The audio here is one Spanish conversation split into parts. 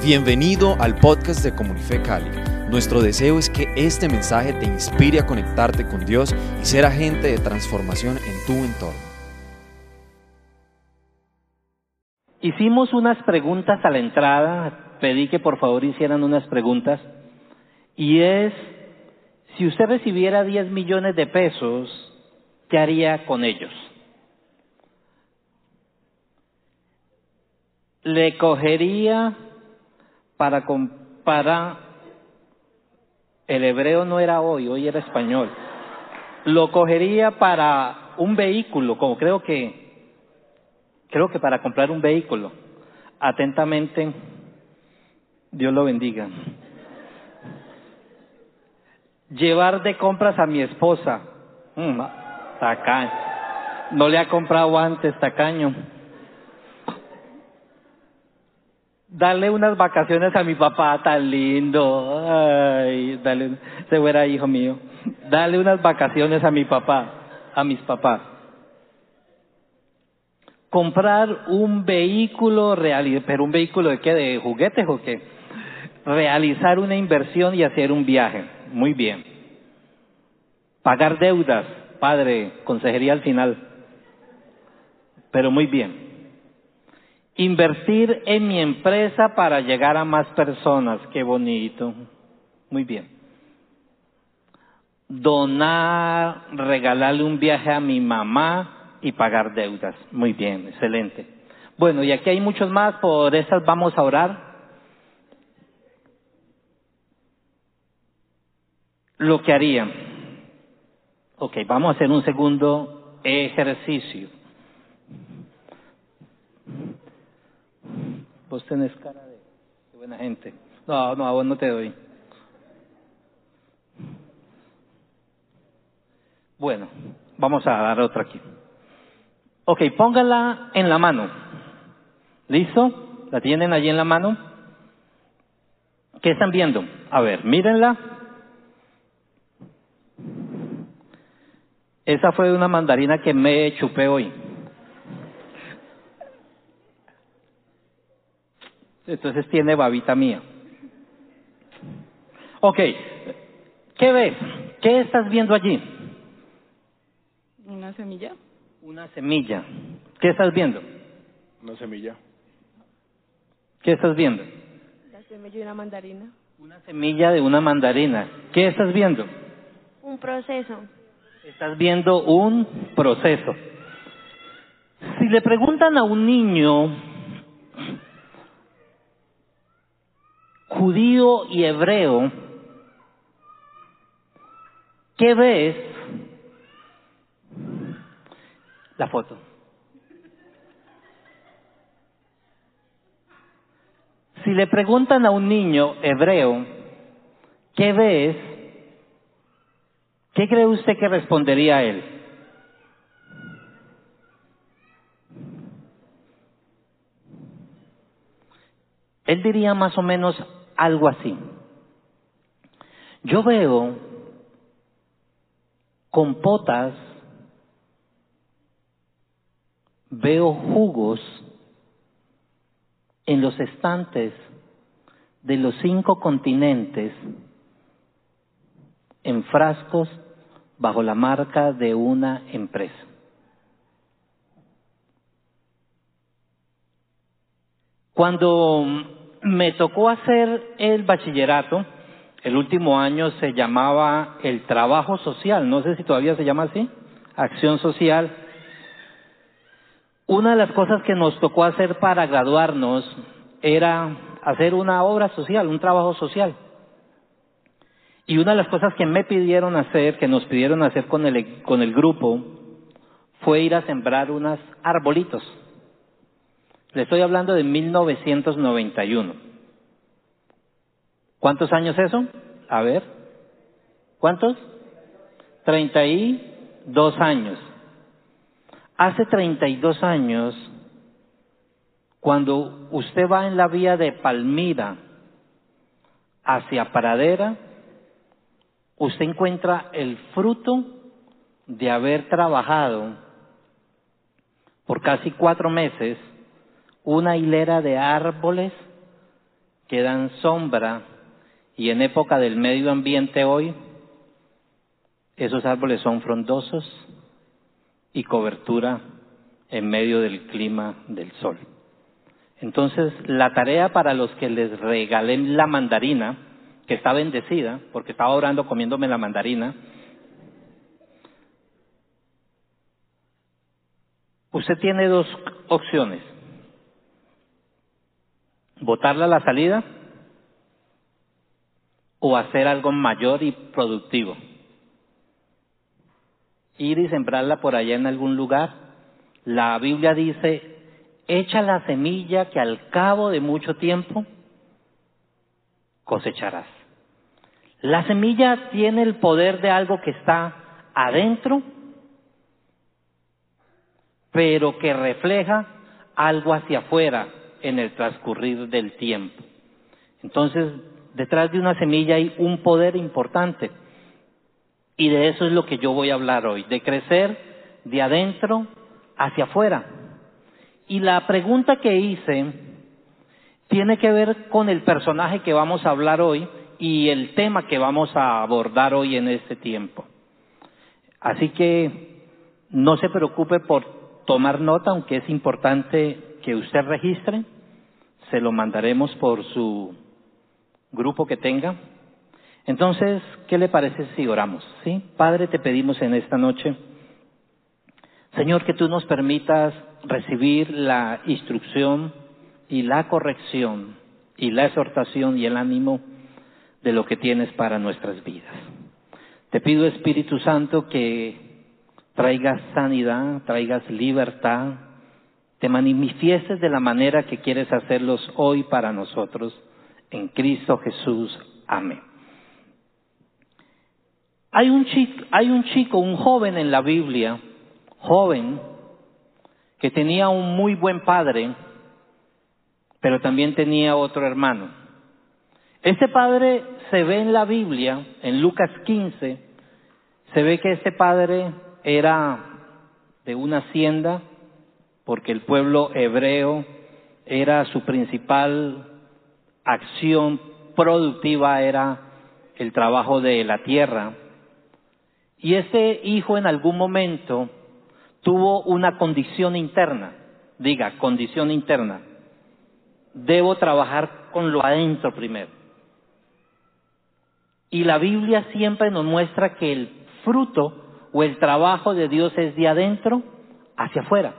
Bienvenido al podcast de Comunife Cali. Nuestro deseo es que este mensaje te inspire a conectarte con Dios y ser agente de transformación en tu entorno. Hicimos unas preguntas a la entrada, pedí que por favor hicieran unas preguntas, y es, si usted recibiera 10 millones de pesos, ¿qué haría con ellos? Le cogería para, para, el hebreo no era hoy, hoy era español, lo cogería para un vehículo, como creo que, creo que para comprar un vehículo. Atentamente, Dios lo bendiga. Llevar de compras a mi esposa. Mm, tacaño. No le ha comprado antes, tacaño. Darle unas vacaciones a mi papá tan lindo. Ay, dale, se fuera hijo mío. Dale unas vacaciones a mi papá, a mis papás. Comprar un vehículo real, pero un vehículo de qué, de juguetes o qué? Realizar una inversión y hacer un viaje. Muy bien. Pagar deudas, padre, consejería al final. Pero muy bien Invertir en mi empresa para llegar a más personas. Qué bonito. Muy bien. Donar, regalarle un viaje a mi mamá y pagar deudas. Muy bien, excelente. Bueno, y aquí hay muchos más, por esas vamos a orar. Lo que haría. Ok, vamos a hacer un segundo ejercicio. Vos tenés cara de, buena gente. No, no, a vos no te doy. Bueno, vamos a dar otra aquí. Ok, póngala en la mano. ¿Listo? ¿La tienen allí en la mano? ¿Qué están viendo? A ver, mírenla. Esa fue una mandarina que me chupé hoy. Entonces tiene babita mía. Ok, ¿qué ves? ¿Qué estás viendo allí? Una semilla. Una semilla. ¿Qué estás viendo? Una semilla. ¿Qué estás viendo? La semilla de una mandarina. Una semilla de una mandarina. ¿Qué estás viendo? Un proceso. Estás viendo un proceso. Si le preguntan a un niño judío y hebreo, ¿qué ves? La foto. Si le preguntan a un niño hebreo, ¿qué ves? ¿Qué cree usted que respondería él? Él diría más o menos algo así. Yo veo compotas, veo jugos en los estantes de los cinco continentes en frascos bajo la marca de una empresa. Cuando me tocó hacer el bachillerato. El último año se llamaba el trabajo social, no sé si todavía se llama así, acción social. Una de las cosas que nos tocó hacer para graduarnos era hacer una obra social, un trabajo social. Y una de las cosas que me pidieron hacer, que nos pidieron hacer con el, con el grupo, fue ir a sembrar unos arbolitos. Le estoy hablando de 1991. ¿Cuántos años eso? A ver. ¿Cuántos? 32 años. Hace 32 años, cuando usted va en la vía de Palmira hacia Paradera, usted encuentra el fruto de haber trabajado por casi cuatro meses una hilera de árboles que dan sombra y en época del medio ambiente hoy, esos árboles son frondosos y cobertura en medio del clima del sol. Entonces, la tarea para los que les regalé la mandarina, que está bendecida, porque estaba orando comiéndome la mandarina, usted tiene dos opciones. Botarla a la salida o hacer algo mayor y productivo. Ir y sembrarla por allá en algún lugar. La Biblia dice, echa la semilla que al cabo de mucho tiempo cosecharás. La semilla tiene el poder de algo que está adentro, pero que refleja algo hacia afuera en el transcurrir del tiempo. Entonces, detrás de una semilla hay un poder importante. Y de eso es lo que yo voy a hablar hoy, de crecer de adentro hacia afuera. Y la pregunta que hice tiene que ver con el personaje que vamos a hablar hoy y el tema que vamos a abordar hoy en este tiempo. Así que no se preocupe por tomar nota, aunque es importante que usted registre. Se lo mandaremos por su grupo que tenga. Entonces, ¿qué le parece si oramos? ¿Sí? Padre, te pedimos en esta noche, Señor, que tú nos permitas recibir la instrucción y la corrección y la exhortación y el ánimo de lo que tienes para nuestras vidas. Te pido, Espíritu Santo, que traigas sanidad, traigas libertad, te manifiestes de la manera que quieres hacerlos hoy para nosotros. En Cristo Jesús. Amén. Hay un chico, hay un chico, un joven en la Biblia, joven, que tenía un muy buen padre, pero también tenía otro hermano. Este padre se ve en la Biblia, en Lucas 15, se ve que este padre era de una hacienda, porque el pueblo hebreo era su principal acción productiva, era el trabajo de la tierra. Y este hijo en algún momento tuvo una condición interna, diga, condición interna. Debo trabajar con lo adentro primero. Y la Biblia siempre nos muestra que el fruto o el trabajo de Dios es de adentro hacia afuera.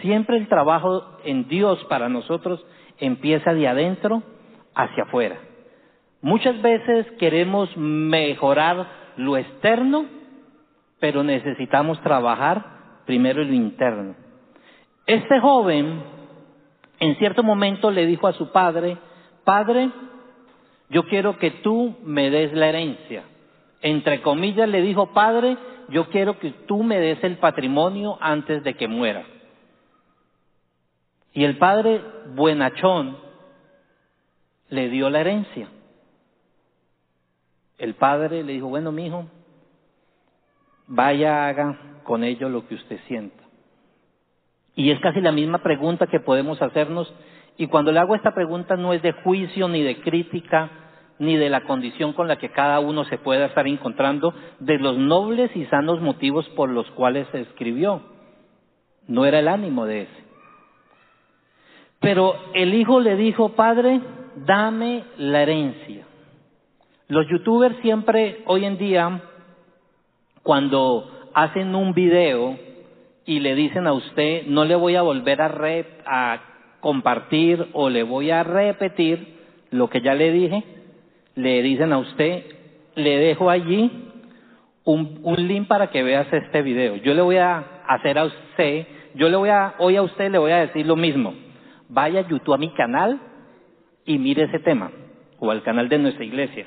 Siempre el trabajo en Dios para nosotros empieza de adentro hacia afuera. Muchas veces queremos mejorar lo externo, pero necesitamos trabajar primero lo interno. Este joven en cierto momento le dijo a su padre, Padre, yo quiero que tú me des la herencia. Entre comillas le dijo, Padre, yo quiero que tú me des el patrimonio antes de que muera. Y el padre buenachón le dio la herencia. El padre le dijo, bueno, mi hijo, vaya, haga con ello lo que usted sienta. Y es casi la misma pregunta que podemos hacernos, y cuando le hago esta pregunta no es de juicio ni de crítica, ni de la condición con la que cada uno se pueda estar encontrando, de los nobles y sanos motivos por los cuales se escribió. No era el ánimo de ese. Pero el hijo le dijo, padre, dame la herencia. Los youtubers siempre, hoy en día, cuando hacen un video y le dicen a usted, no le voy a volver a, a compartir o le voy a repetir lo que ya le dije, le dicen a usted, le dejo allí un, un link para que veas este video. Yo le voy a hacer a usted, yo le voy a, hoy a usted le voy a decir lo mismo. Vaya a YouTube a mi canal y mire ese tema, o al canal de nuestra iglesia,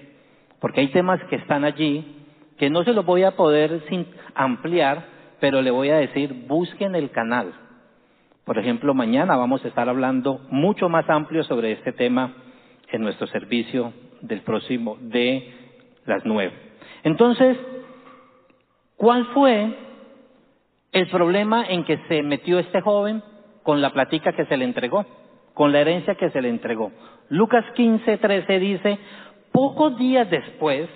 porque hay temas que están allí que no se los voy a poder ampliar, pero le voy a decir, busquen el canal. Por ejemplo, mañana vamos a estar hablando mucho más amplio sobre este tema en nuestro servicio del próximo de las nueve. Entonces, ¿cuál fue el problema en que se metió este joven con la platica que se le entregó? con la herencia que se le entregó. Lucas 15, 13 dice, pocos días después,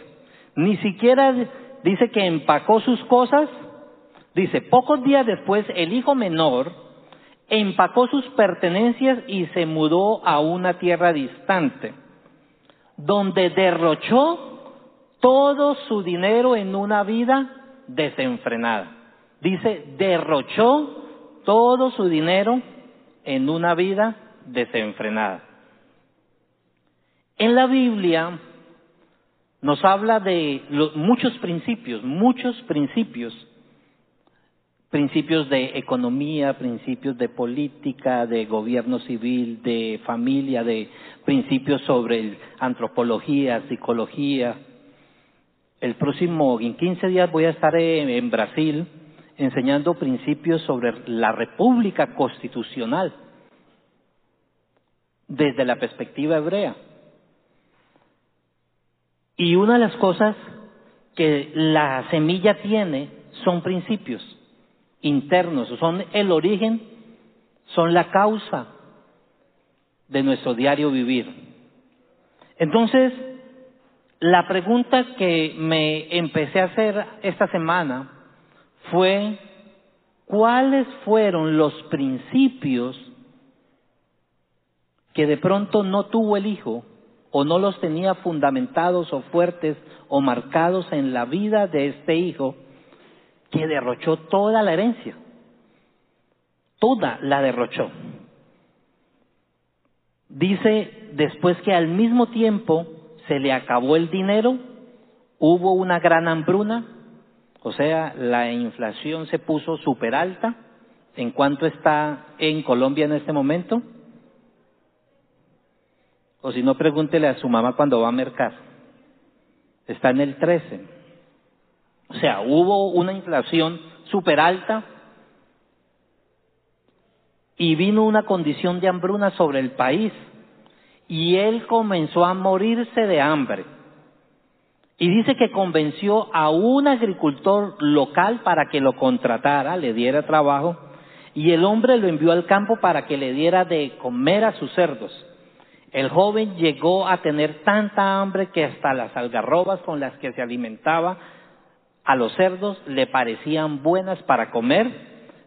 ni siquiera dice que empacó sus cosas, dice, pocos días después el hijo menor empacó sus pertenencias y se mudó a una tierra distante, donde derrochó todo su dinero en una vida desenfrenada. Dice, derrochó todo su dinero en una vida desenfrenada. En la Biblia nos habla de muchos principios, muchos principios, principios de economía, principios de política, de gobierno civil, de familia, de principios sobre antropología, psicología. El próximo, en 15 días voy a estar en Brasil enseñando principios sobre la república constitucional desde la perspectiva hebrea. Y una de las cosas que la semilla tiene son principios internos, son el origen, son la causa de nuestro diario vivir. Entonces, la pregunta que me empecé a hacer esta semana fue cuáles fueron los principios que de pronto no tuvo el hijo o no los tenía fundamentados o fuertes o marcados en la vida de este hijo, que derrochó toda la herencia. Toda la derrochó. Dice después que al mismo tiempo se le acabó el dinero, hubo una gran hambruna, o sea, la inflación se puso súper alta. ¿En cuánto está en Colombia en este momento? O si no, pregúntele a su mamá cuando va a mercar. Está en el 13. O sea, hubo una inflación súper alta y vino una condición de hambruna sobre el país y él comenzó a morirse de hambre. Y dice que convenció a un agricultor local para que lo contratara, le diera trabajo, y el hombre lo envió al campo para que le diera de comer a sus cerdos. El joven llegó a tener tanta hambre que hasta las algarrobas con las que se alimentaba a los cerdos le parecían buenas para comer,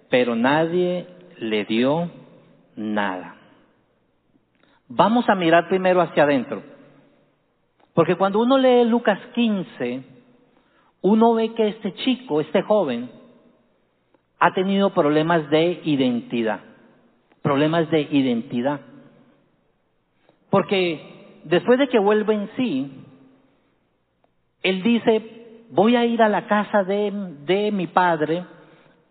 pero nadie le dio nada. Vamos a mirar primero hacia adentro. Porque cuando uno lee Lucas 15, uno ve que este chico, este joven, ha tenido problemas de identidad. Problemas de identidad. Porque después de que vuelve en sí, él dice, voy a ir a la casa de, de mi padre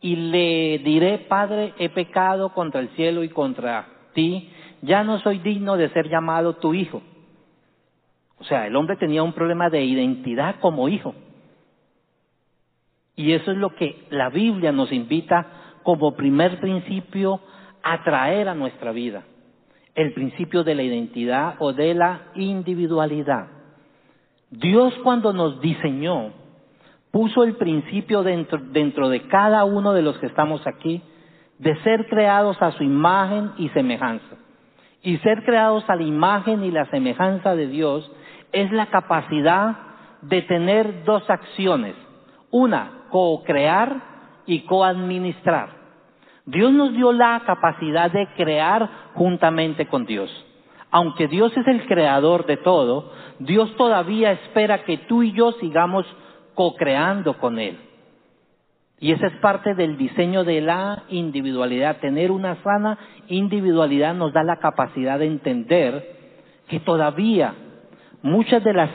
y le diré, Padre, he pecado contra el cielo y contra ti, ya no soy digno de ser llamado tu hijo. O sea, el hombre tenía un problema de identidad como hijo. Y eso es lo que la Biblia nos invita como primer principio a traer a nuestra vida el principio de la identidad o de la individualidad. Dios cuando nos diseñó, puso el principio dentro, dentro de cada uno de los que estamos aquí de ser creados a su imagen y semejanza. Y ser creados a la imagen y la semejanza de Dios es la capacidad de tener dos acciones. Una, co-crear y co-administrar. Dios nos dio la capacidad de crear juntamente con Dios. Aunque Dios es el creador de todo, Dios todavía espera que tú y yo sigamos co-creando con Él. Y esa es parte del diseño de la individualidad. Tener una sana individualidad nos da la capacidad de entender que todavía muchas de las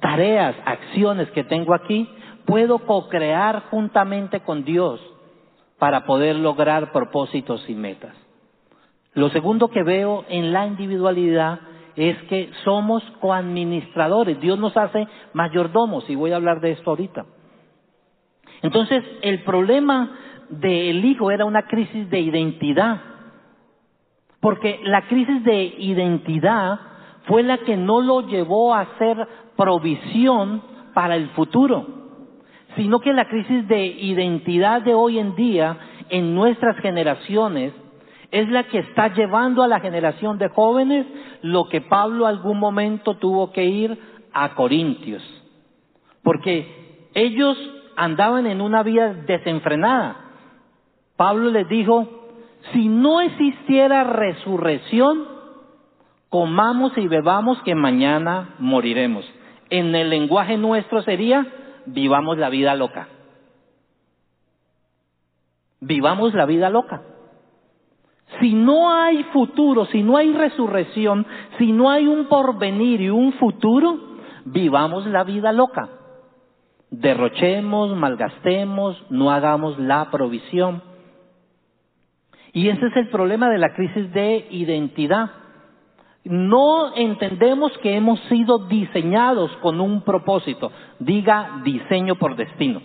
tareas, acciones que tengo aquí, puedo co-crear juntamente con Dios para poder lograr propósitos y metas. Lo segundo que veo en la individualidad es que somos coadministradores. Dios nos hace mayordomos y voy a hablar de esto ahorita. Entonces, el problema del hijo era una crisis de identidad. Porque la crisis de identidad fue la que no lo llevó a hacer provisión para el futuro sino que la crisis de identidad de hoy en día en nuestras generaciones es la que está llevando a la generación de jóvenes lo que Pablo algún momento tuvo que ir a Corintios. Porque ellos andaban en una vida desenfrenada. Pablo les dijo, si no existiera resurrección, comamos y bebamos que mañana moriremos. En el lenguaje nuestro sería, vivamos la vida loca. Vivamos la vida loca. Si no hay futuro, si no hay resurrección, si no hay un porvenir y un futuro, vivamos la vida loca. Derrochemos, malgastemos, no hagamos la provisión. Y ese es el problema de la crisis de identidad. No entendemos que hemos sido diseñados con un propósito. Diga diseño por destino.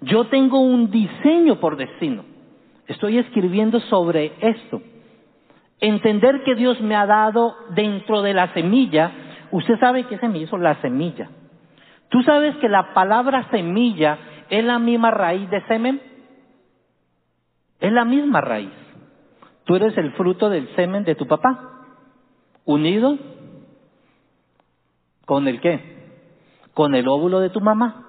Yo tengo un diseño por destino. Estoy escribiendo sobre esto. Entender que Dios me ha dado dentro de la semilla. Usted sabe qué me hizo la semilla. ¿Tú sabes que la palabra semilla es la misma raíz de semen? Es la misma raíz. Tú eres el fruto del semen de tu papá, unido con el qué? Con el óvulo de tu mamá.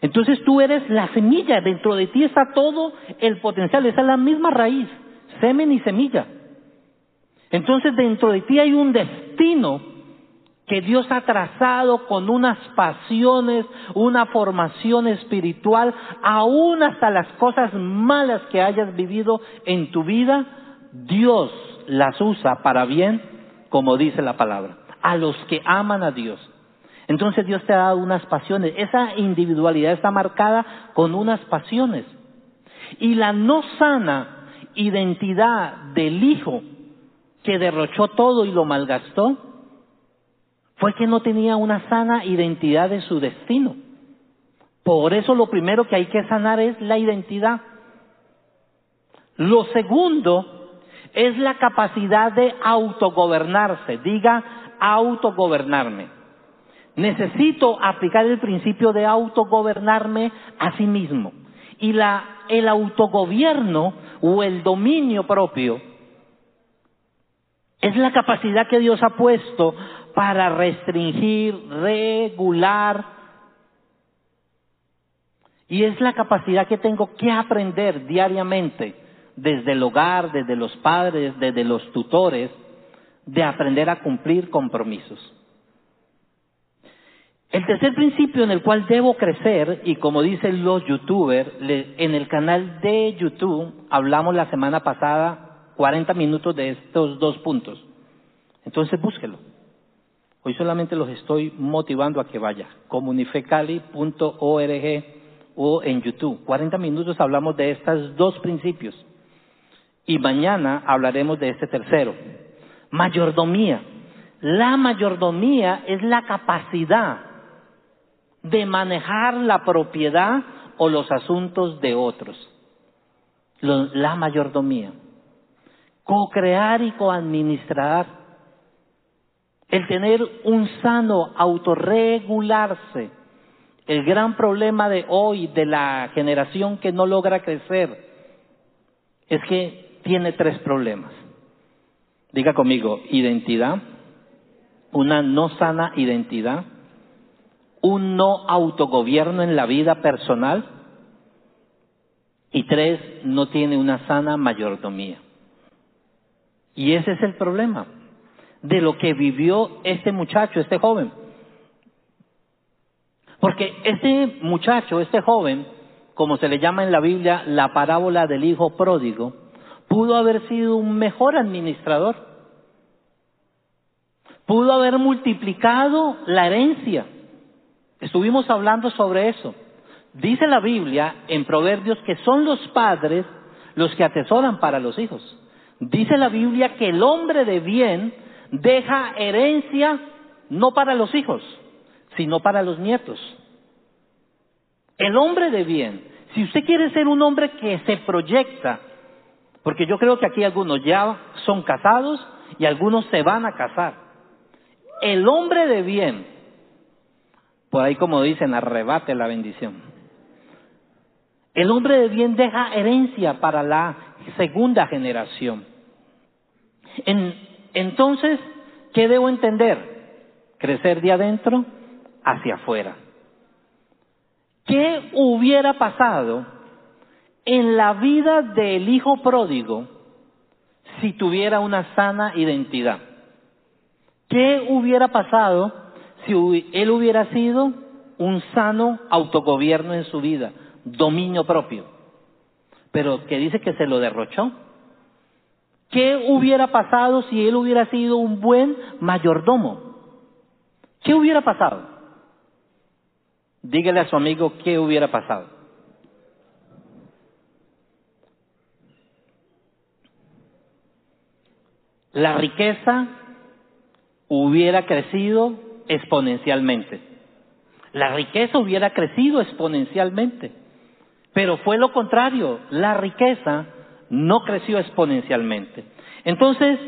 Entonces tú eres la semilla, dentro de ti está todo el potencial, esa es la misma raíz, semen y semilla. Entonces dentro de ti hay un destino que Dios ha trazado con unas pasiones, una formación espiritual, aún hasta las cosas malas que hayas vivido en tu vida, Dios las usa para bien, como dice la palabra, a los que aman a Dios. Entonces Dios te ha dado unas pasiones. Esa individualidad está marcada con unas pasiones. Y la no sana identidad del hijo que derrochó todo y lo malgastó, fue que no tenía una sana identidad de su destino. Por eso lo primero que hay que sanar es la identidad. Lo segundo es la capacidad de autogobernarse. Diga autogobernarme. Necesito aplicar el principio de autogobernarme a sí mismo. Y la, el autogobierno o el dominio propio es la capacidad que Dios ha puesto para restringir, regular. Y es la capacidad que tengo que aprender diariamente desde el hogar, desde los padres, desde los tutores, de aprender a cumplir compromisos. El tercer principio en el cual debo crecer, y como dicen los youtubers, en el canal de YouTube hablamos la semana pasada 40 minutos de estos dos puntos. Entonces búsquelo. Hoy solamente los estoy motivando a que vaya. comunifecali.org o en YouTube. 40 minutos hablamos de estos dos principios. Y mañana hablaremos de este tercero. Mayordomía. La mayordomía es la capacidad de manejar la propiedad o los asuntos de otros. La mayordomía. Co-crear y co-administrar el tener un sano autorregularse. El gran problema de hoy, de la generación que no logra crecer, es que tiene tres problemas. Diga conmigo, identidad, una no sana identidad, un no autogobierno en la vida personal y tres, no tiene una sana mayordomía. Y ese es el problema de lo que vivió este muchacho, este joven. Porque este muchacho, este joven, como se le llama en la Biblia la parábola del hijo pródigo, pudo haber sido un mejor administrador. Pudo haber multiplicado la herencia. Estuvimos hablando sobre eso. Dice la Biblia en Proverbios que son los padres los que atesoran para los hijos. Dice la Biblia que el hombre de bien deja herencia no para los hijos, sino para los nietos. El hombre de bien, si usted quiere ser un hombre que se proyecta, porque yo creo que aquí algunos ya son casados y algunos se van a casar. El hombre de bien, por ahí como dicen, arrebate la bendición. El hombre de bien deja herencia para la segunda generación. entonces, ¿qué debo entender? Crecer de adentro hacia afuera. ¿Qué hubiera pasado en la vida del hijo pródigo si tuviera una sana identidad? ¿Qué hubiera pasado si él hubiera sido un sano autogobierno en su vida, dominio propio? Pero que dice que se lo derrochó. ¿Qué hubiera pasado si él hubiera sido un buen mayordomo? ¿Qué hubiera pasado? Dígale a su amigo qué hubiera pasado. La riqueza hubiera crecido exponencialmente. La riqueza hubiera crecido exponencialmente. Pero fue lo contrario, la riqueza no creció exponencialmente. Entonces,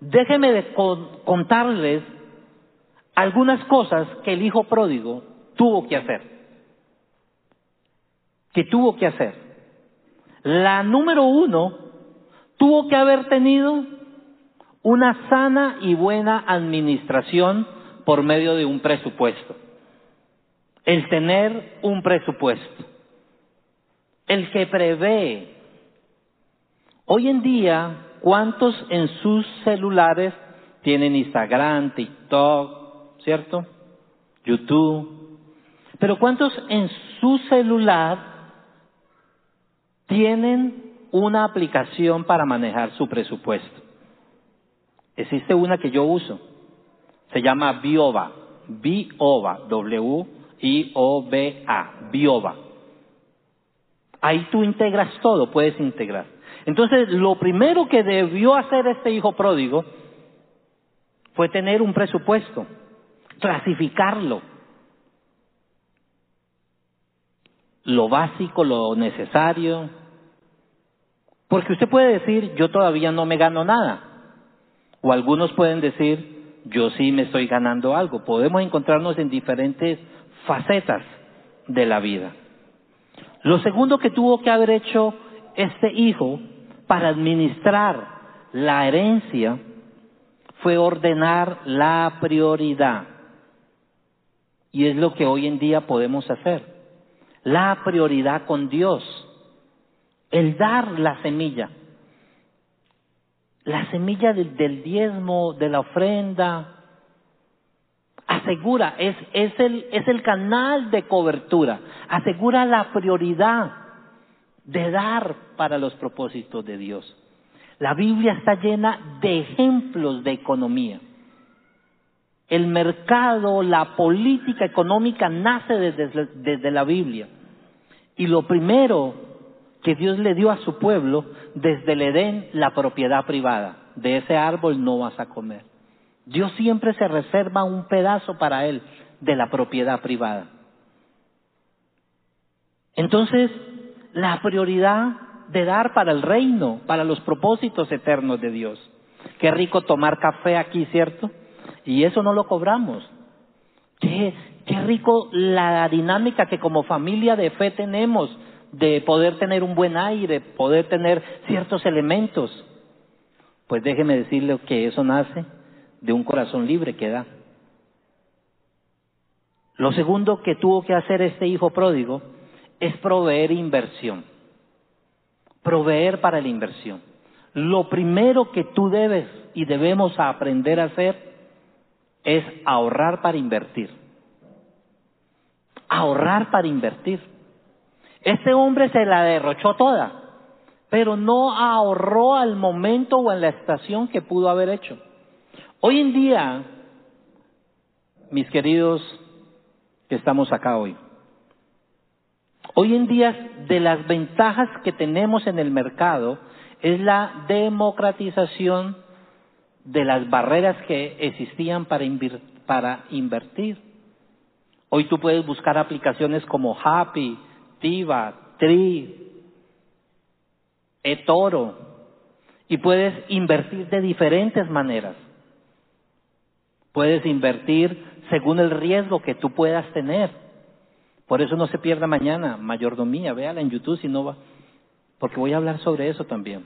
déjeme de contarles algunas cosas que el hijo pródigo tuvo que hacer. Que tuvo que hacer. La número uno, tuvo que haber tenido una sana y buena administración por medio de un presupuesto. El tener un presupuesto. El que prevé. Hoy en día, ¿cuántos en sus celulares tienen Instagram, TikTok, ¿cierto? YouTube. Pero ¿cuántos en su celular tienen una aplicación para manejar su presupuesto? Existe una que yo uso. Se llama Bioba. Bioba. W-I-O-B-A. Bioba. Ahí tú integras todo, puedes integrar. Entonces, lo primero que debió hacer este hijo pródigo fue tener un presupuesto, clasificarlo. Lo básico, lo necesario. Porque usted puede decir, yo todavía no me gano nada. O algunos pueden decir, yo sí me estoy ganando algo. Podemos encontrarnos en diferentes facetas de la vida. Lo segundo que tuvo que haber hecho este hijo para administrar la herencia fue ordenar la prioridad. Y es lo que hoy en día podemos hacer. La prioridad con Dios. El dar la semilla la semilla del, diezmo, de la ofrenda, asegura, es, es, el, es el canal de cobertura, asegura la prioridad de dar para los propósitos de Dios. La Biblia está llena de ejemplos de economía. El mercado, la política económica nace desde, desde la Biblia. Y lo primero que Dios le dio a su pueblo desde el Edén la propiedad privada. De ese árbol no vas a comer. Dios siempre se reserva un pedazo para él de la propiedad privada. Entonces, la prioridad de dar para el reino, para los propósitos eternos de Dios. Qué rico tomar café aquí, ¿cierto? Y eso no lo cobramos. Qué, qué rico la dinámica que como familia de fe tenemos de poder tener un buen aire, poder tener ciertos elementos. Pues déjeme decirle que eso nace de un corazón libre que da. Lo segundo que tuvo que hacer este hijo pródigo es proveer inversión. Proveer para la inversión. Lo primero que tú debes y debemos aprender a hacer es ahorrar para invertir. Ahorrar para invertir. Este hombre se la derrochó toda, pero no ahorró al momento o en la estación que pudo haber hecho. Hoy en día, mis queridos que estamos acá hoy, hoy en día de las ventajas que tenemos en el mercado es la democratización de las barreras que existían para, para invertir. Hoy tú puedes buscar aplicaciones como Happy, Tiva, Tri, eToro, y puedes invertir de diferentes maneras. Puedes invertir según el riesgo que tú puedas tener. Por eso no se pierda mañana, mayordomía, véala en YouTube si no va. porque voy a hablar sobre eso también.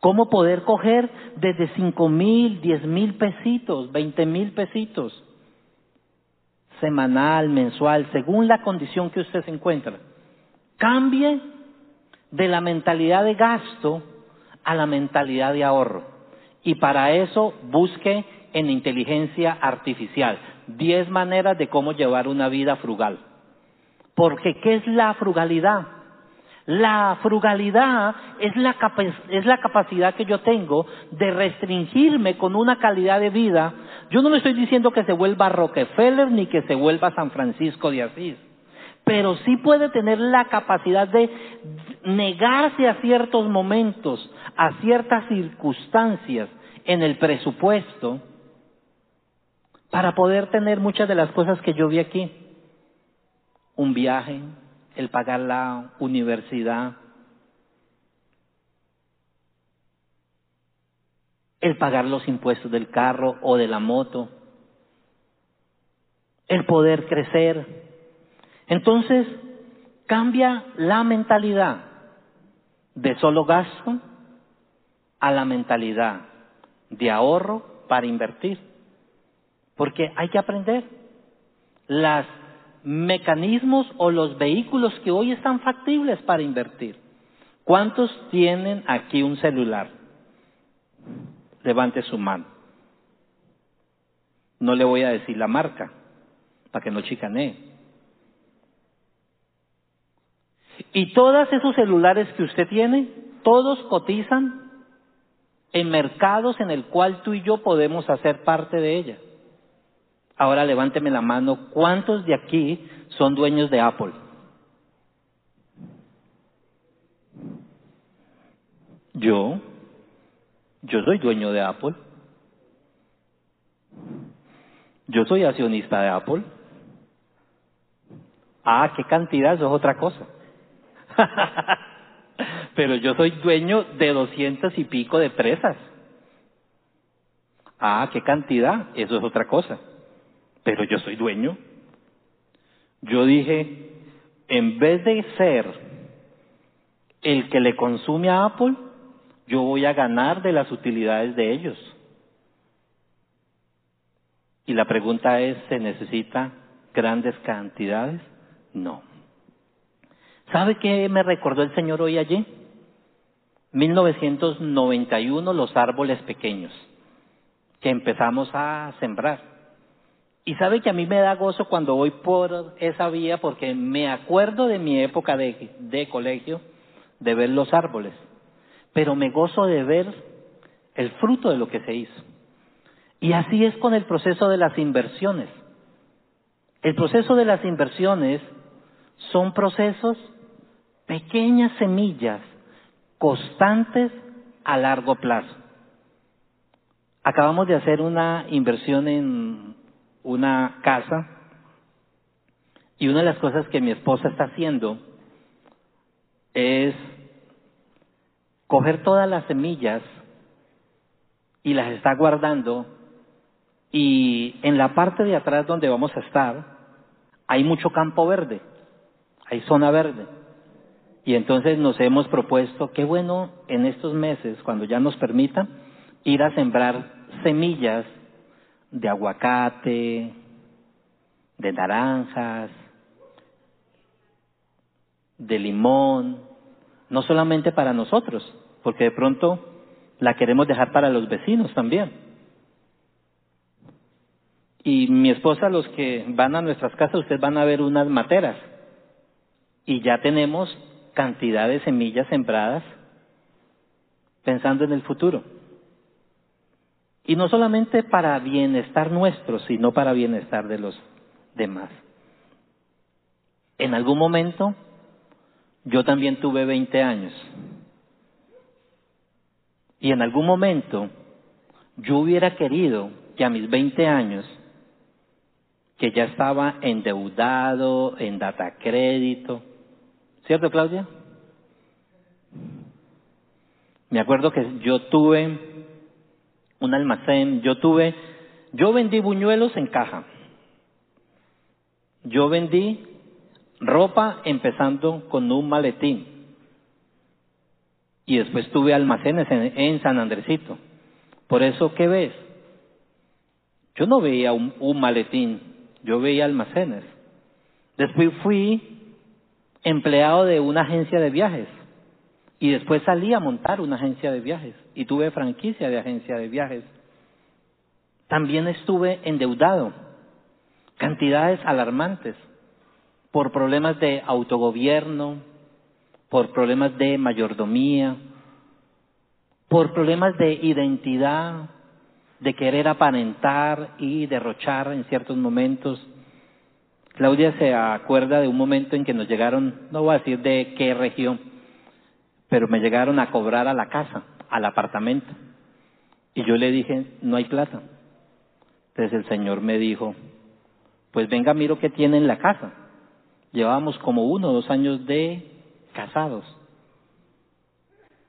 ¿Cómo poder coger desde cinco mil, diez mil pesitos, veinte mil pesitos, semanal, mensual, según la condición que usted se encuentra? Cambie de la mentalidad de gasto a la mentalidad de ahorro. Y para eso busque en inteligencia artificial diez maneras de cómo llevar una vida frugal. Porque ¿qué es la frugalidad? La frugalidad es la, es la capacidad que yo tengo de restringirme con una calidad de vida. Yo no le estoy diciendo que se vuelva Rockefeller ni que se vuelva San Francisco de Asís, pero sí puede tener la capacidad de negarse a ciertos momentos, a ciertas circunstancias en el presupuesto, para poder tener muchas de las cosas que yo vi aquí. Un viaje, el pagar la universidad, el pagar los impuestos del carro o de la moto, el poder crecer. Entonces, cambia la mentalidad de solo gasto a la mentalidad de ahorro para invertir. Porque hay que aprender. Los mecanismos o los vehículos que hoy están factibles para invertir. ¿Cuántos tienen aquí un celular? Levante su mano. No le voy a decir la marca, para que no chicanee. Y todos esos celulares que usted tiene, todos cotizan en mercados en el cual tú y yo podemos hacer parte de ella. Ahora levánteme la mano, ¿cuántos de aquí son dueños de Apple? Yo, yo soy dueño de Apple. Yo soy accionista de Apple. Ah, qué cantidad, eso es otra cosa. Pero yo soy dueño de doscientas y pico de presas. Ah, qué cantidad, eso es otra cosa. Pero yo soy dueño. Yo dije, en vez de ser el que le consume a Apple, yo voy a ganar de las utilidades de ellos. Y la pregunta es, ¿se necesita grandes cantidades? No. ¿Sabe qué me recordó el Señor hoy allí? 1991, los árboles pequeños que empezamos a sembrar. Y sabe que a mí me da gozo cuando voy por esa vía porque me acuerdo de mi época de, de colegio, de ver los árboles, pero me gozo de ver el fruto de lo que se hizo. Y así es con el proceso de las inversiones. El proceso de las inversiones son procesos pequeñas semillas constantes a largo plazo. Acabamos de hacer una inversión en una casa y una de las cosas que mi esposa está haciendo es coger todas las semillas y las está guardando y en la parte de atrás donde vamos a estar hay mucho campo verde, hay zona verde. Y entonces nos hemos propuesto, qué bueno en estos meses, cuando ya nos permita, ir a sembrar semillas de aguacate, de naranjas, de limón, no solamente para nosotros, porque de pronto la queremos dejar para los vecinos también. Y mi esposa, los que van a nuestras casas, ustedes van a ver unas materas. Y ya tenemos cantidad de semillas sembradas pensando en el futuro. Y no solamente para bienestar nuestro, sino para bienestar de los demás. En algún momento yo también tuve 20 años. Y en algún momento yo hubiera querido que a mis 20 años, que ya estaba endeudado en data crédito, ¿Cierto, Claudia? Me acuerdo que yo tuve un almacén, yo tuve, yo vendí buñuelos en caja. Yo vendí ropa empezando con un maletín. y después tuve almacenes en, San Andresito. Por eso, ¿qué ves? Yo no veía un maletín, yo veía almacenes. Después fui empleado de una agencia de viajes y después salí a montar una agencia de viajes y tuve franquicia de agencia de viajes. También estuve endeudado, cantidades alarmantes, por problemas de autogobierno, por problemas de mayordomía, por problemas de identidad, de querer aparentar y derrochar en ciertos momentos. Claudia se acuerda de un momento en que nos llegaron, no voy a decir de qué región, pero me llegaron a cobrar a la casa, al apartamento. Y yo le dije, no hay plata. Entonces el Señor me dijo, pues venga, miro qué tiene en la casa. Llevábamos como uno o dos años de casados.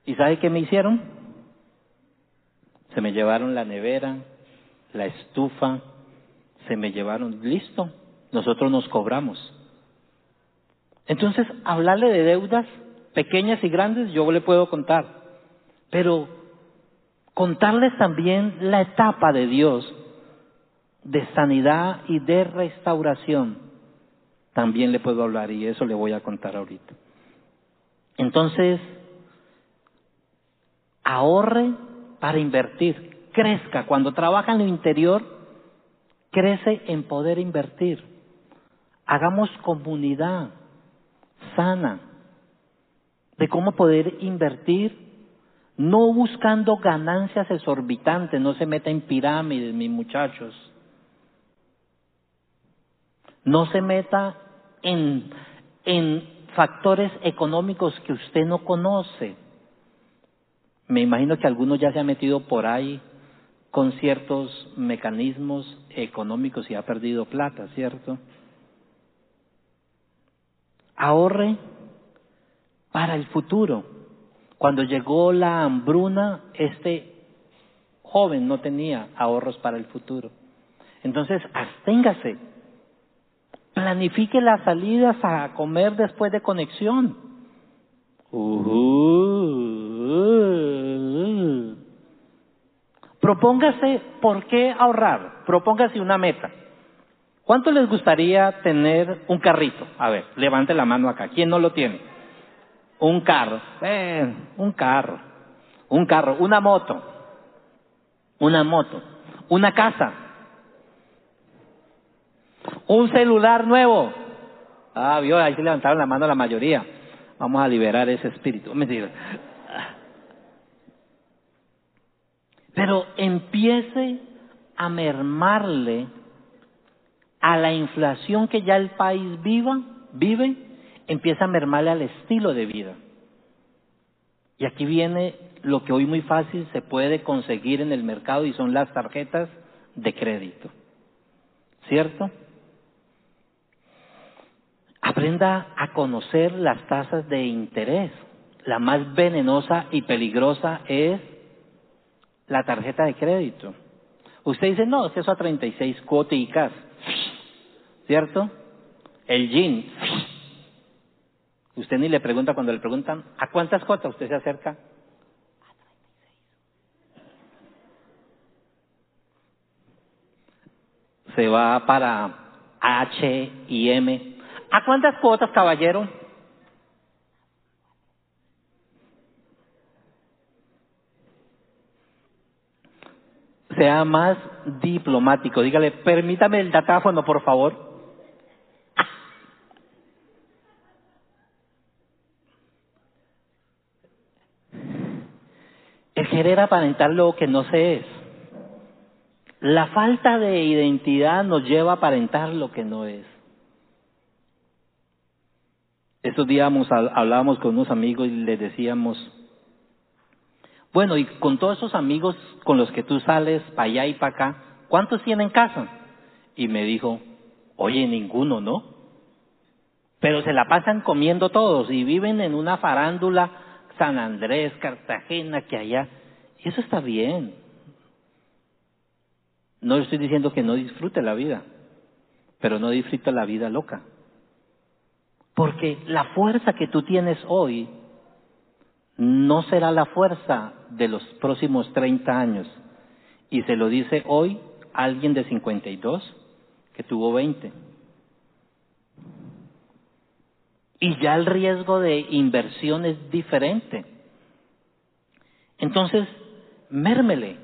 ¿Y sabe qué me hicieron? Se me llevaron la nevera, la estufa, se me llevaron, listo, nosotros nos cobramos. Entonces, hablarle de deudas pequeñas y grandes, yo le puedo contar, pero contarles también la etapa de Dios de sanidad y de restauración, también le puedo hablar y eso le voy a contar ahorita. Entonces, ahorre para invertir, crezca. Cuando trabaja en lo interior, crece en poder invertir. Hagamos comunidad sana de cómo poder invertir, no buscando ganancias exorbitantes, no se meta en pirámides, mis muchachos. No se meta en, en factores económicos que usted no conoce. Me imagino que algunos ya se han metido por ahí con ciertos mecanismos económicos y ha perdido plata, ¿cierto? Ahorre para el futuro. Cuando llegó la hambruna, este joven no tenía ahorros para el futuro. Entonces, absténgase. Planifique las salidas a comer después de conexión. Uh, propóngase por qué ahorrar. Propóngase una meta. ¿Cuánto les gustaría tener un carrito? A ver, levante la mano acá. ¿Quién no lo tiene? Un carro. Eh, un carro. Un carro. Una moto. Una moto. Una casa. Un celular nuevo. Ah, vio, ahí se levantaron la mano la mayoría. Vamos a liberar ese espíritu. Mentira. Pero empiece a mermarle a la inflación que ya el país viva, vive, empieza a mermarle al estilo de vida. Y aquí viene lo que hoy muy fácil se puede conseguir en el mercado y son las tarjetas de crédito. ¿Cierto? Aprenda a conocer las tasas de interés. La más venenosa y peligrosa es la tarjeta de crédito. Usted dice, no, es eso a 36 cuoticas. ¿Cierto? El jean. Usted ni le pregunta cuando le preguntan, ¿a cuántas cuotas usted se acerca? A 36. Se va para H y M ¿A cuántas cuotas, caballero? Sea más diplomático. Dígale, permítame el datáfono, por favor. El querer aparentar lo que no se es. La falta de identidad nos lleva a aparentar lo que no es. Estos días hablábamos con unos amigos y les decíamos, bueno, y con todos esos amigos con los que tú sales para allá y para acá, ¿cuántos tienen casa? Y me dijo, oye, ninguno, ¿no? Pero se la pasan comiendo todos y viven en una farándula San Andrés, Cartagena, que allá. Y eso está bien. No estoy diciendo que no disfrute la vida, pero no disfruta la vida loca. Porque la fuerza que tú tienes hoy no será la fuerza de los próximos 30 años. Y se lo dice hoy alguien de 52 que tuvo 20. Y ya el riesgo de inversión es diferente. Entonces, mérmele,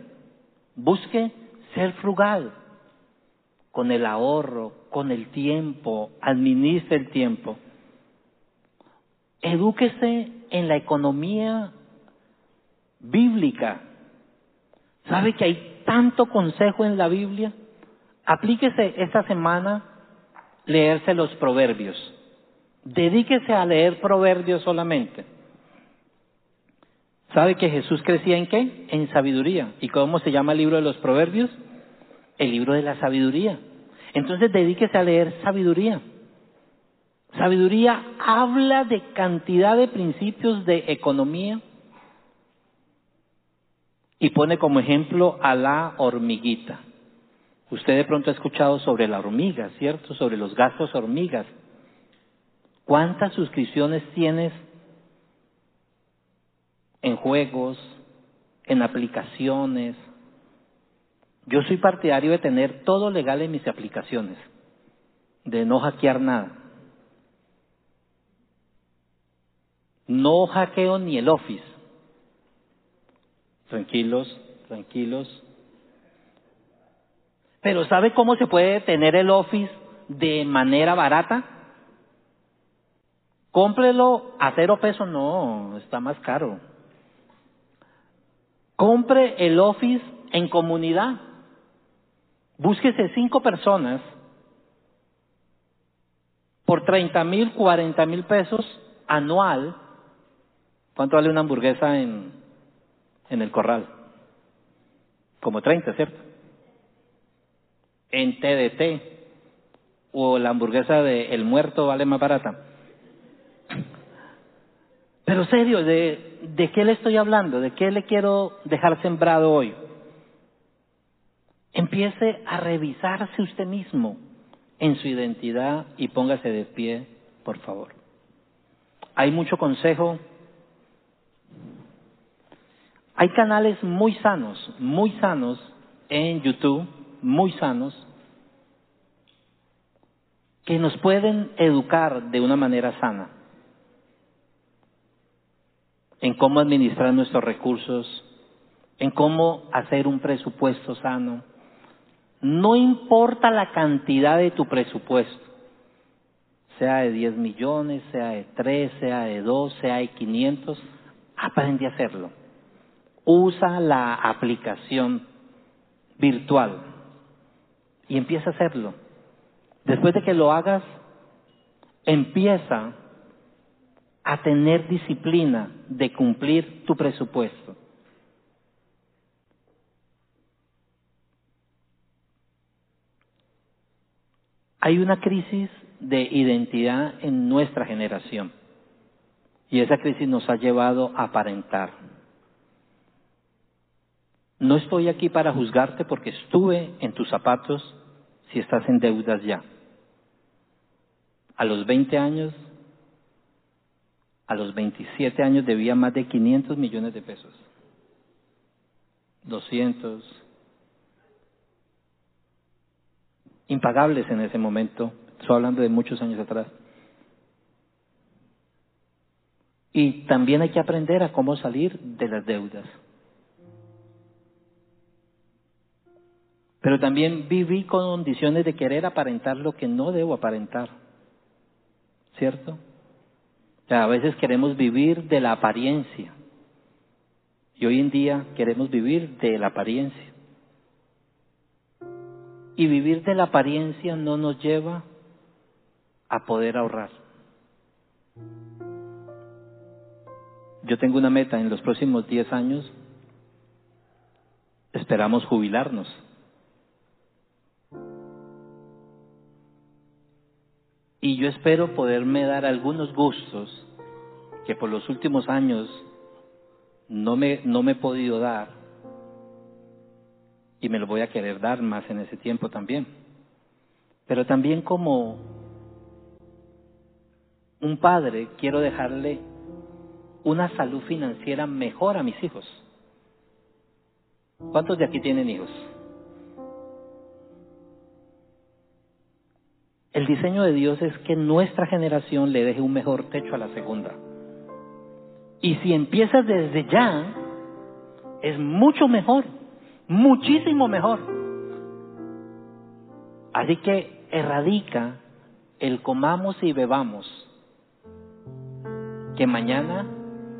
busque ser frugal con el ahorro, con el tiempo, administre el tiempo. Edúquese en la economía bíblica. ¿Sabe que hay tanto consejo en la Biblia? Aplíquese esta semana leerse los proverbios. Dedíquese a leer proverbios solamente. ¿Sabe que Jesús crecía en qué? En sabiduría. ¿Y cómo se llama el libro de los proverbios? El libro de la sabiduría. Entonces dedíquese a leer sabiduría. Sabiduría habla de cantidad de principios de economía y pone como ejemplo a la hormiguita. Usted de pronto ha escuchado sobre la hormiga, ¿cierto? Sobre los gastos hormigas. ¿Cuántas suscripciones tienes en juegos, en aplicaciones? Yo soy partidario de tener todo legal en mis aplicaciones, de no hackear nada. No hackeo ni el Office. Tranquilos, tranquilos. Pero ¿sabe cómo se puede tener el Office de manera barata? Cómprelo a cero pesos, no, está más caro. Compre el Office en comunidad. Búsquese cinco personas por 30 mil, 40 mil pesos anual. ¿Cuánto vale una hamburguesa en, en el corral? Como 30, ¿cierto? En TDT. O la hamburguesa de El Muerto vale más barata. Pero serio, ¿de, ¿de qué le estoy hablando? ¿De qué le quiero dejar sembrado hoy? Empiece a revisarse usted mismo en su identidad y póngase de pie, por favor. Hay mucho consejo. Hay canales muy sanos, muy sanos en YouTube, muy sanos, que nos pueden educar de una manera sana en cómo administrar nuestros recursos, en cómo hacer un presupuesto sano. No importa la cantidad de tu presupuesto, sea de 10 millones, sea de 3, sea de 2, sea de 500, aprende a hacerlo. Usa la aplicación virtual y empieza a hacerlo. Después de que lo hagas, empieza a tener disciplina de cumplir tu presupuesto. Hay una crisis de identidad en nuestra generación y esa crisis nos ha llevado a aparentar. No estoy aquí para juzgarte porque estuve en tus zapatos si estás en deudas ya. A los 20 años a los 27 años debía más de 500 millones de pesos. 200. Impagables en ese momento. Estoy hablando de muchos años atrás. Y también hay que aprender a cómo salir de las deudas. Pero también viví con condiciones de querer aparentar lo que no debo aparentar. ¿Cierto? A veces queremos vivir de la apariencia. Y hoy en día queremos vivir de la apariencia. Y vivir de la apariencia no nos lleva a poder ahorrar. Yo tengo una meta en los próximos 10 años. Esperamos jubilarnos. Y yo espero poderme dar algunos gustos que por los últimos años no me, no me he podido dar y me lo voy a querer dar más en ese tiempo también. Pero también como un padre quiero dejarle una salud financiera mejor a mis hijos. ¿Cuántos de aquí tienen hijos? El diseño de Dios es que nuestra generación le deje un mejor techo a la segunda. Y si empiezas desde ya, es mucho mejor, muchísimo mejor. Así que erradica el comamos y bebamos, que mañana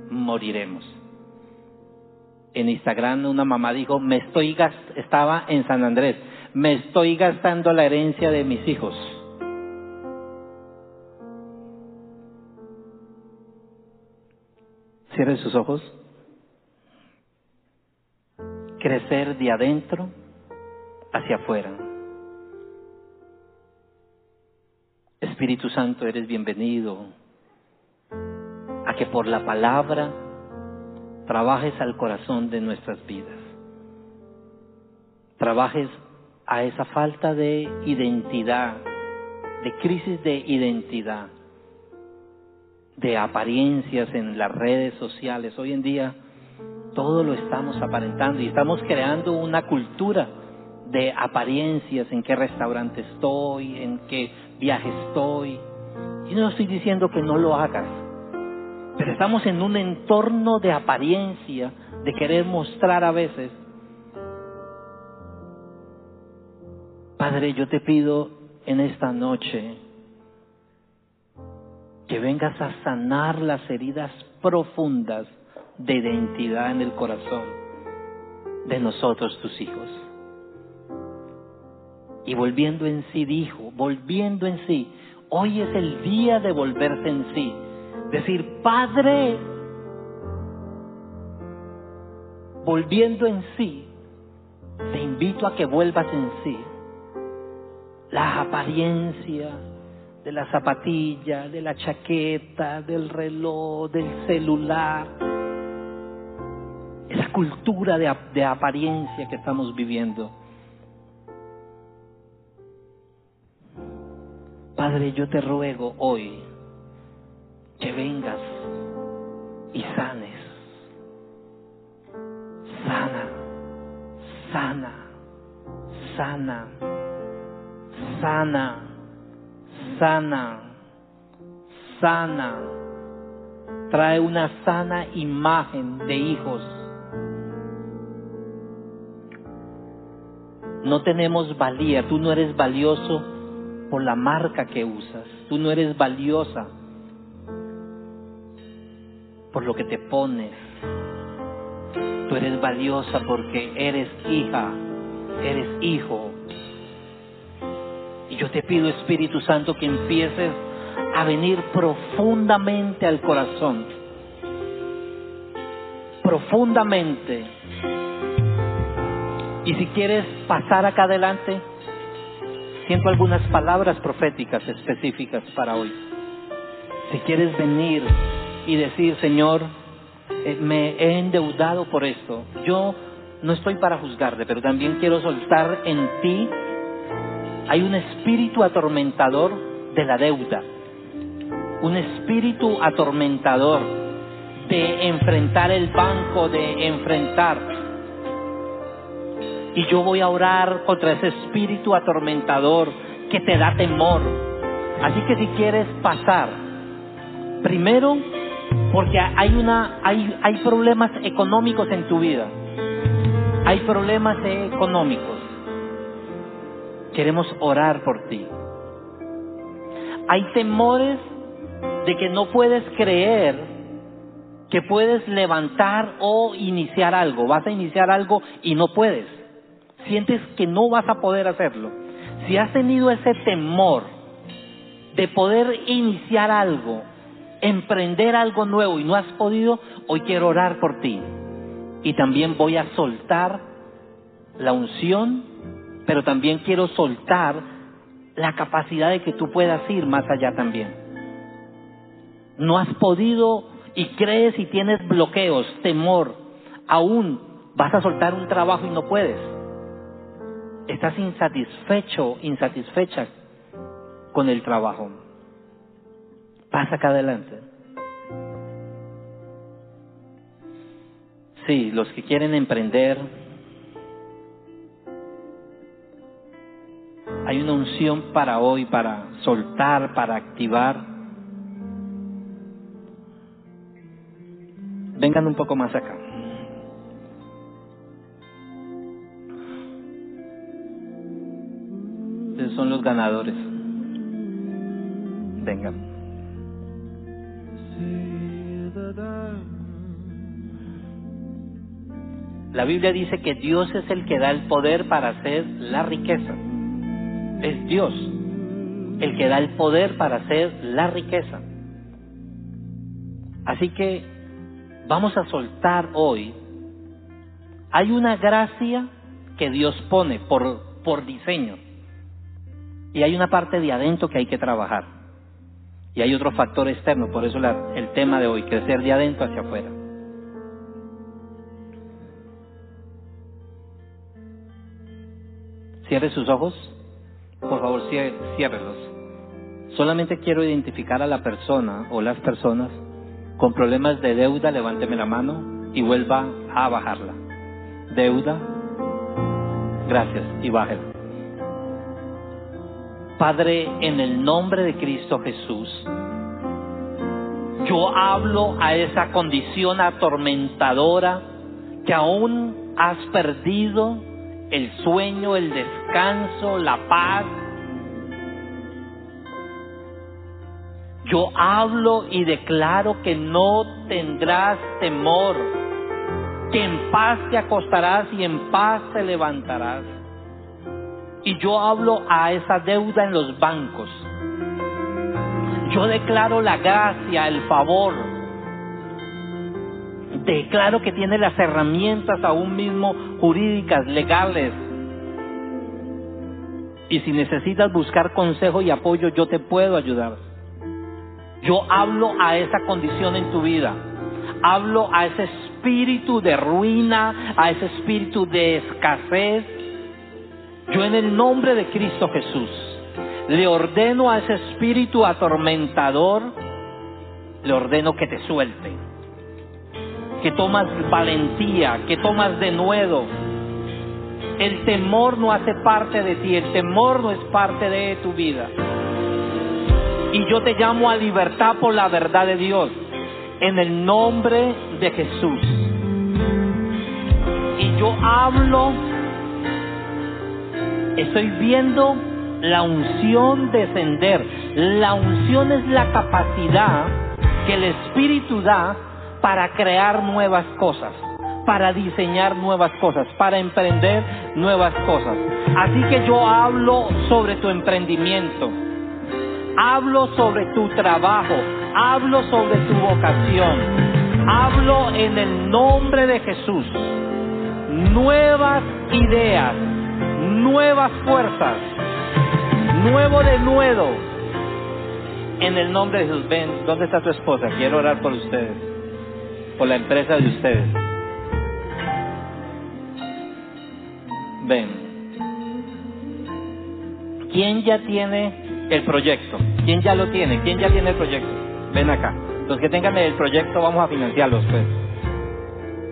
moriremos. En Instagram una mamá dijo, me estoy estaba en San Andrés, me estoy gastando la herencia de mis hijos. Cierre sus ojos. Crecer de adentro hacia afuera. Espíritu Santo, eres bienvenido a que por la palabra trabajes al corazón de nuestras vidas. Trabajes a esa falta de identidad, de crisis de identidad de apariencias en las redes sociales. Hoy en día todo lo estamos aparentando y estamos creando una cultura de apariencias, en qué restaurante estoy, en qué viaje estoy. Y no estoy diciendo que no lo hagas, pero estamos en un entorno de apariencia, de querer mostrar a veces. Padre, yo te pido en esta noche, que vengas a sanar las heridas profundas de identidad en el corazón de nosotros, tus hijos. Y volviendo en sí, dijo, volviendo en sí, hoy es el día de volverse en sí. Decir, Padre, volviendo en sí, te invito a que vuelvas en sí. La apariencia, de la zapatilla, de la chaqueta, del reloj, del celular. Esa cultura de, de apariencia que estamos viviendo. Padre, yo te ruego hoy que vengas y sanes. Sana, sana, sana, sana sana, sana, trae una sana imagen de hijos. No tenemos valía, tú no eres valioso por la marca que usas, tú no eres valiosa por lo que te pones, tú eres valiosa porque eres hija, eres hijo y yo te pido, Espíritu Santo, que empieces a venir profundamente al corazón. Profundamente. Y si quieres pasar acá adelante, siento algunas palabras proféticas específicas para hoy. Si quieres venir y decir, Señor, eh, me he endeudado por esto. Yo no estoy para juzgarte, pero también quiero soltar en ti hay un espíritu atormentador de la deuda, un espíritu atormentador de enfrentar el banco, de enfrentar. Y yo voy a orar contra ese espíritu atormentador que te da temor. Así que si quieres pasar, primero porque hay una hay hay problemas económicos en tu vida. Hay problemas económicos. Queremos orar por ti. Hay temores de que no puedes creer que puedes levantar o iniciar algo. Vas a iniciar algo y no puedes. Sientes que no vas a poder hacerlo. Si has tenido ese temor de poder iniciar algo, emprender algo nuevo y no has podido, hoy quiero orar por ti. Y también voy a soltar la unción pero también quiero soltar la capacidad de que tú puedas ir más allá también. No has podido y crees y tienes bloqueos, temor, aún vas a soltar un trabajo y no puedes. Estás insatisfecho, insatisfecha con el trabajo. Pasa acá adelante. Sí, los que quieren emprender. Hay una unción para hoy, para soltar, para activar. Vengan un poco más acá. Ustedes son los ganadores. Vengan. La Biblia dice que Dios es el que da el poder para hacer la riqueza. Es Dios el que da el poder para hacer la riqueza. Así que vamos a soltar hoy. Hay una gracia que Dios pone por, por diseño. Y hay una parte de adentro que hay que trabajar. Y hay otro factor externo, por eso el tema de hoy, crecer de adentro hacia afuera. Cierre sus ojos. Por favor, ciérrelos. Solamente quiero identificar a la persona o las personas con problemas de deuda. Levánteme la mano y vuelva a bajarla. Deuda. Gracias. Y bájela. Padre, en el nombre de Cristo Jesús, yo hablo a esa condición atormentadora que aún has perdido el sueño, el descanso, la paz. Yo hablo y declaro que no tendrás temor, que en paz te acostarás y en paz te levantarás. Y yo hablo a esa deuda en los bancos. Yo declaro la gracia, el favor, declaro que tiene las herramientas aún mismo jurídicas, legales. Y si necesitas buscar consejo y apoyo, yo te puedo ayudar. Yo hablo a esa condición en tu vida. Hablo a ese espíritu de ruina, a ese espíritu de escasez. Yo en el nombre de Cristo Jesús le ordeno a ese espíritu atormentador, le ordeno que te suelte que tomas valentía, que tomas de nuevo. El temor no hace parte de ti, el temor no es parte de tu vida. Y yo te llamo a libertad por la verdad de Dios, en el nombre de Jesús. Y yo hablo, estoy viendo la unción descender. La unción es la capacidad que el Espíritu da para crear nuevas cosas, para diseñar nuevas cosas, para emprender nuevas cosas. Así que yo hablo sobre tu emprendimiento, hablo sobre tu trabajo, hablo sobre tu vocación, hablo en el nombre de Jesús. Nuevas ideas, nuevas fuerzas, nuevo de nuevo. En el nombre de Jesús, ven, ¿dónde está tu esposa? Quiero orar por ustedes por la empresa de ustedes. Ven. ¿Quién ya tiene el proyecto? ¿Quién ya lo tiene? ¿Quién ya tiene el proyecto? Ven acá. Los que tengan el proyecto vamos a financiarlos, pues.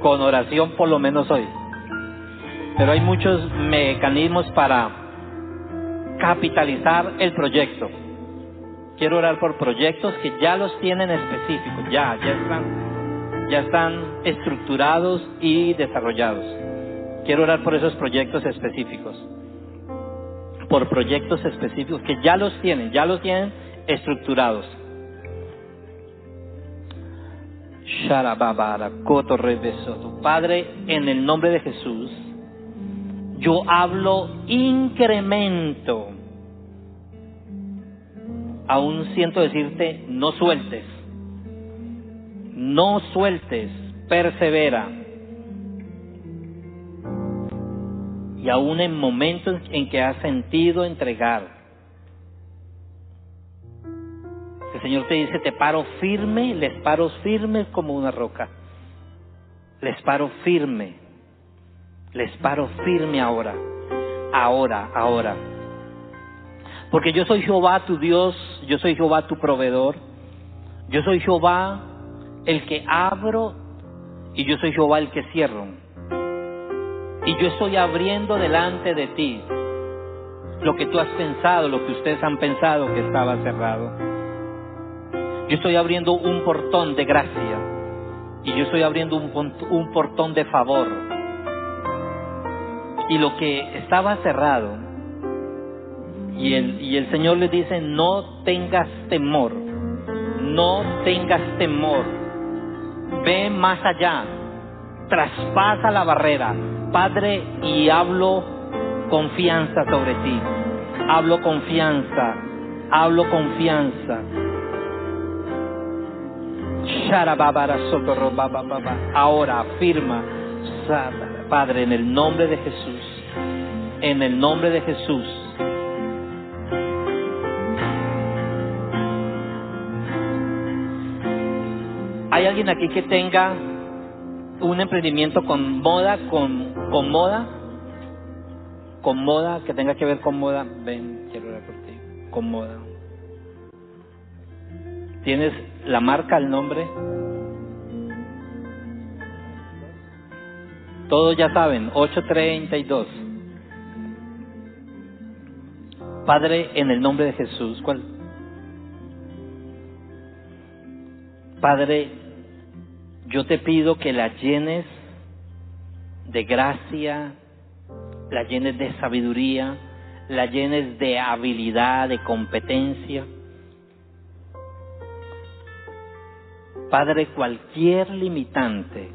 Con oración por lo menos hoy. Pero hay muchos mecanismos para capitalizar el proyecto. Quiero orar por proyectos que ya los tienen específicos, ya, ya están ya están estructurados y desarrollados. Quiero orar por esos proyectos específicos, por proyectos específicos que ya los tienen, ya los tienen estructurados. Padre, en el nombre de Jesús, yo hablo incremento. Aún siento decirte, no sueltes no sueltes, persevera. Y aún en momentos en que has sentido entregar, el Señor te dice, te paro firme, les paro firme como una roca. Les paro firme, les paro firme ahora, ahora, ahora. Porque yo soy Jehová tu Dios, yo soy Jehová tu proveedor, yo soy Jehová el que abro y yo soy Jehová el que cierro. Y yo estoy abriendo delante de ti lo que tú has pensado, lo que ustedes han pensado que estaba cerrado. Yo estoy abriendo un portón de gracia y yo estoy abriendo un, portón de favor. Y lo que estaba cerrado, y el, y el Señor le dice, no tengas temor, no tengas temor, ve más allá, traspasa la barrera, Padre, y hablo confianza sobre ti, hablo confianza, hablo confianza. Ahora afirma, Padre, en el nombre de Jesús, en el nombre de Jesús. ¿Hay alguien aquí que tenga un emprendimiento con moda, con, moda? Con moda, que tenga que ver con moda. Ven, quiero hablar por ti. Con moda. ¿Tienes la marca, el nombre? Todos ya saben, 832. Padre, en el nombre de Jesús, ¿cuál? Padre, yo te pido que la llenes de gracia, la llenes de sabiduría, la llenes de habilidad, de competencia. Padre, cualquier limitante,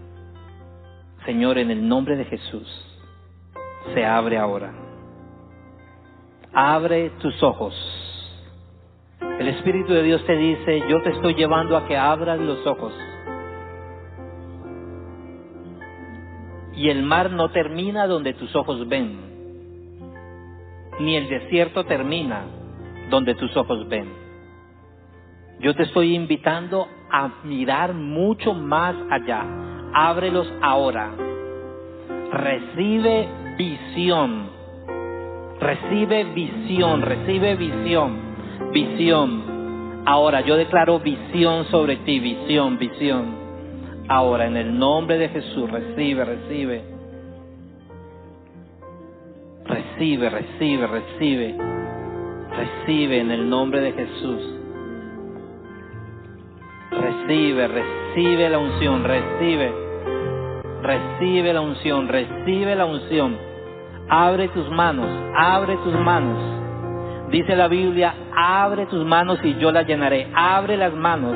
Señor, en el nombre de Jesús, se abre ahora. Abre tus ojos. El Espíritu de Dios te dice, yo te estoy llevando a que abras los ojos. Y el mar no termina donde tus ojos ven, ni el desierto termina donde tus ojos ven. Yo te estoy invitando a mirar mucho más allá. Ábrelos ahora. Recibe visión. Recibe visión, recibe visión, visión. Ahora yo declaro visión sobre ti, visión, visión. Ahora en el nombre de Jesús, recibe, recibe. Recibe, recibe, recibe. Recibe en el nombre de Jesús. Recibe, recibe la unción, recibe. Recibe la unción, recibe la unción. Abre tus manos, abre tus manos. Dice la Biblia, abre tus manos y yo las llenaré. Abre las manos.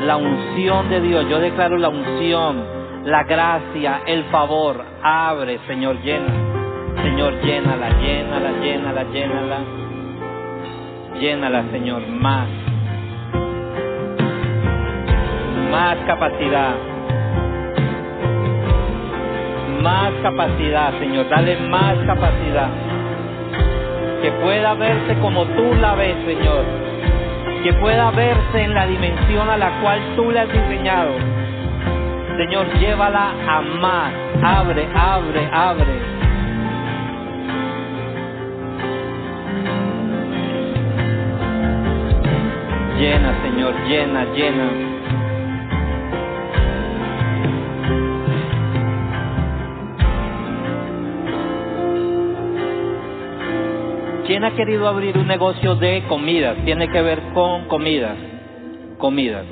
La unción de Dios, yo declaro la unción, la gracia, el favor. Abre, Señor, llena. Señor, llénala, llénala, llénala, llénala. Llénala, Señor, más más capacidad. Más capacidad, Señor. Dale más capacidad. Que pueda verse como tú la ves, Señor. Que pueda verse en la dimensión a la cual tú le has diseñado. Señor, llévala a más. Abre, abre, abre. Llena, Señor, llena, llena. ¿Quién ha querido abrir un negocio de comidas? Tiene que ver con comidas. Comidas.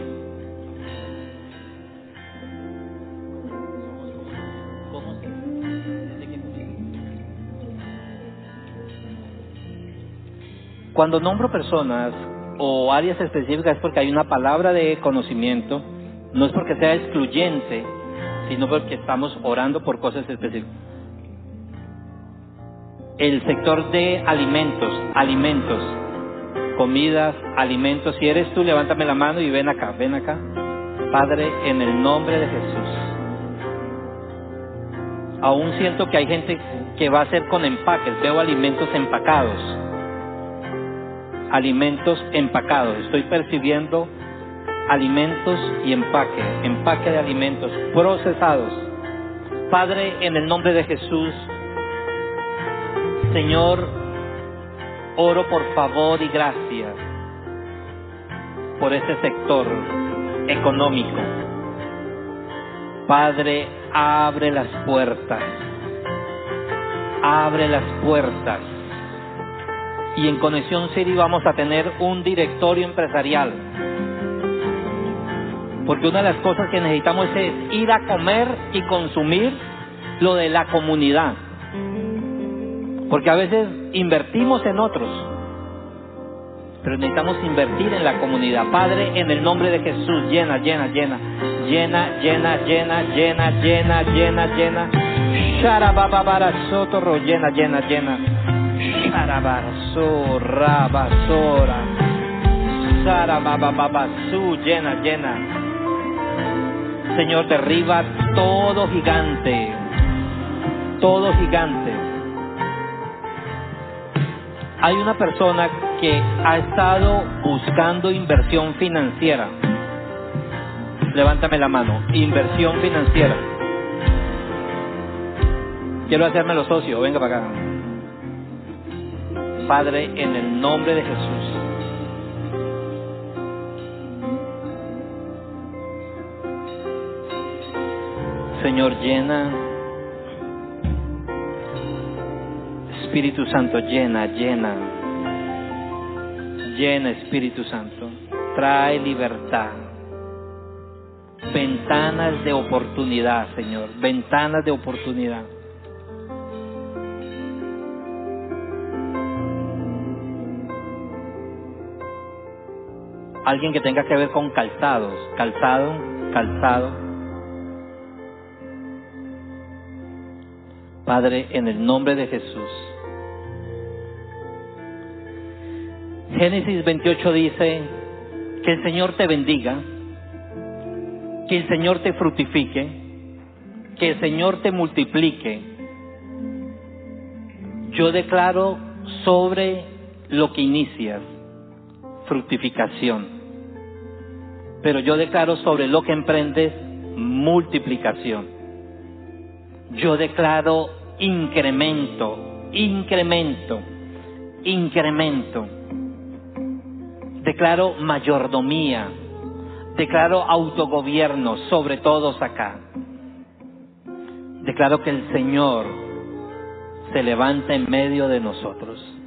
Cuando nombro personas o áreas específicas es porque hay una palabra de conocimiento, no es porque sea excluyente, sino porque estamos orando por cosas específicas el sector de alimentos, alimentos, comidas, alimentos. Si eres tú, levántame la mano y ven acá, ven acá. Padre, en el nombre de Jesús. Aún siento que hay gente que va a hacer con empaques. Veo alimentos empacados. Alimentos empacados. Estoy percibiendo alimentos y empaque. Empaque de alimentos procesados. Padre, en el nombre de Jesús, Señor, oro por favor y gracias por ese sector económico. Padre, abre las puertas. Abre las puertas. Y en Conexión City vamos a tener un directorio empresarial. Porque una de las cosas que necesitamos es ir a comer y consumir lo de la comunidad. Porque a veces invertimos en otros, pero necesitamos invertir en la comunidad. Padre, en el nombre de Jesús, llena, llena, llena, llena, llena, llena, llena, llena, llena, llena. Sharababara sotorro, llena, llena, llena. Sharabara sorabasora. Sarabababasu, llena, llena. Señor, derriba todo gigante, todo gigante. Hay una persona que ha estado buscando inversión financiera. Levántame la mano. Inversión financiera. Quiero hacerme los socios. Venga para acá. Padre, en el nombre de Jesús. Señor, llena. Espíritu Santo, llena, llena. Llena, Espíritu Santo. Trae libertad. Ventanas de oportunidad, Señor. Ventanas de oportunidad. Alguien que tenga que ver con calzados. Calzado, calzado. Padre, en el nombre de Jesús. Génesis 28 dice, que el Señor te bendiga, que el Señor te fructifique, que el Señor te multiplique. Yo declaro sobre lo que inicias, fructificación. Pero yo declaro sobre lo que emprendes, multiplicación. Yo declaro incremento, incremento, incremento. Declaro mayordomía, declaro autogobierno sobre todos acá. Declaro que el Señor se levanta en medio de nosotros.